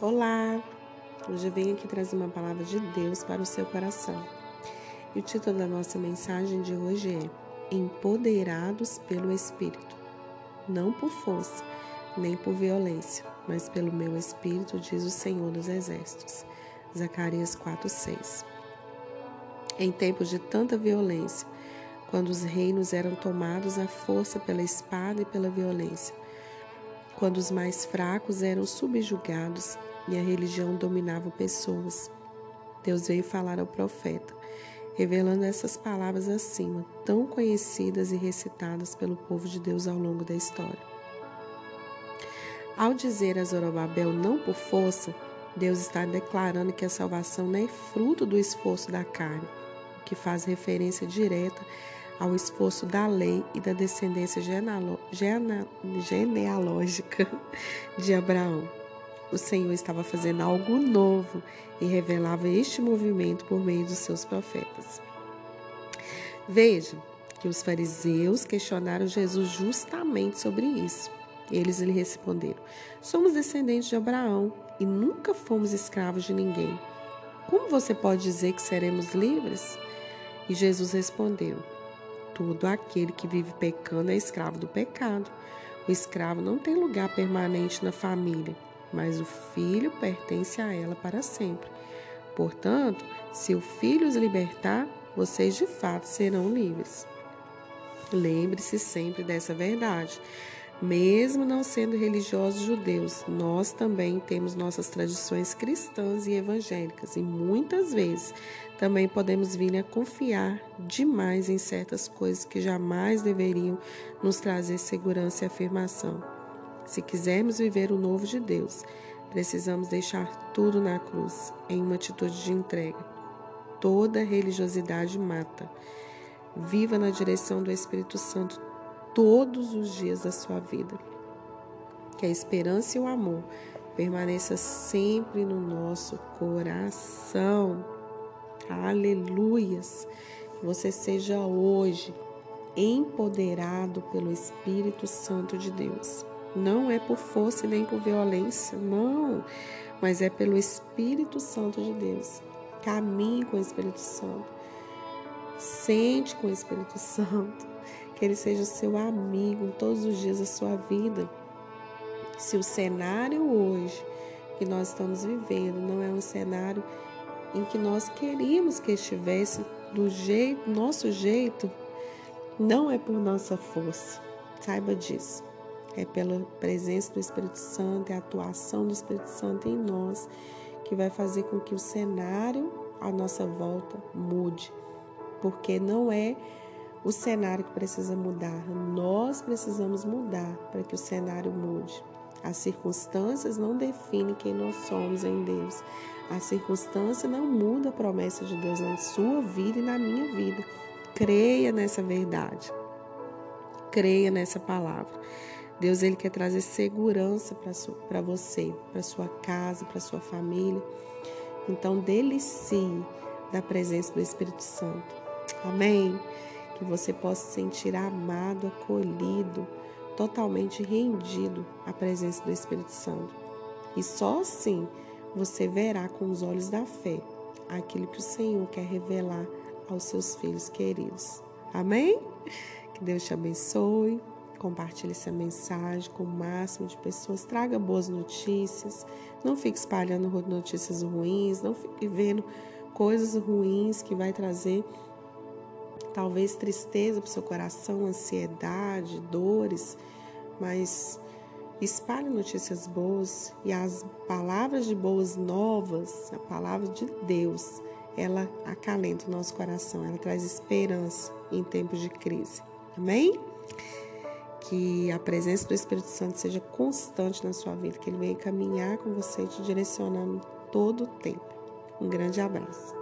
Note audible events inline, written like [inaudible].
Olá! Hoje eu venho aqui trazer uma palavra de Deus para o seu coração. E o título da nossa mensagem de hoje é Empoderados pelo Espírito. Não por força, nem por violência, mas pelo meu Espírito, diz o Senhor dos Exércitos. Zacarias 4,6 Em tempos de tanta violência, quando os reinos eram tomados à força pela espada e pela violência, quando os mais fracos eram subjugados e a religião dominava pessoas. Deus veio falar ao profeta, revelando essas palavras acima, tão conhecidas e recitadas pelo povo de Deus ao longo da história. Ao dizer a Zorobabel não por força, Deus está declarando que a salvação não é fruto do esforço da carne, o que faz referência direta ao esforço da lei e da descendência genealógica [laughs] de Abraão. O Senhor estava fazendo algo novo e revelava este movimento por meio dos seus profetas. Veja que os fariseus questionaram Jesus justamente sobre isso. Eles lhe responderam: Somos descendentes de Abraão e nunca fomos escravos de ninguém. Como você pode dizer que seremos livres? E Jesus respondeu: Todo aquele que vive pecando é escravo do pecado. O escravo não tem lugar permanente na família, mas o filho pertence a ela para sempre. Portanto, se o filho os libertar, vocês de fato serão livres. Lembre-se sempre dessa verdade. Mesmo não sendo religiosos judeus, nós também temos nossas tradições cristãs e evangélicas e muitas vezes também podemos vir a confiar demais em certas coisas que jamais deveriam nos trazer segurança e afirmação. Se quisermos viver o novo de Deus, precisamos deixar tudo na cruz, em uma atitude de entrega. Toda religiosidade mata. Viva na direção do Espírito Santo todos os dias da sua vida. Que a esperança e o amor permaneça sempre no nosso coração. Aleluias. Que você seja hoje empoderado pelo Espírito Santo de Deus. Não é por força nem por violência, não, mas é pelo Espírito Santo de Deus. Caminhe com o Espírito Santo. Sente com o Espírito Santo que Ele seja seu amigo em todos os dias da sua vida. Se o cenário hoje que nós estamos vivendo não é um cenário em que nós queríamos que estivesse do jeito, nosso jeito, não é por nossa força. Saiba disso. É pela presença do Espírito Santo, é a atuação do Espírito Santo em nós que vai fazer com que o cenário à nossa volta mude. Porque não é o cenário que precisa mudar. Nós precisamos mudar para que o cenário mude. As circunstâncias não definem quem nós somos em Deus. A circunstância não muda a promessa de Deus na sua vida e na minha vida. Creia nessa verdade. Creia nessa palavra. Deus ele quer trazer segurança para você, para sua casa, para sua família. Então, delicie da presença do Espírito Santo. Amém que você possa se sentir amado, acolhido, totalmente rendido à presença do Espírito Santo. E só assim você verá com os olhos da fé aquilo que o Senhor quer revelar aos seus filhos queridos. Amém? Que Deus te abençoe. Compartilhe essa mensagem com o máximo de pessoas. Traga boas notícias. Não fique espalhando notícias ruins. Não fique vendo coisas ruins que vai trazer talvez tristeza para o seu coração, ansiedade, dores, mas espalhe notícias boas e as palavras de boas novas, a palavra de Deus, ela acalenta o nosso coração, ela traz esperança em tempos de crise. Amém? Que a presença do Espírito Santo seja constante na sua vida, que ele venha caminhar com você, te direcionando todo o tempo. Um grande abraço.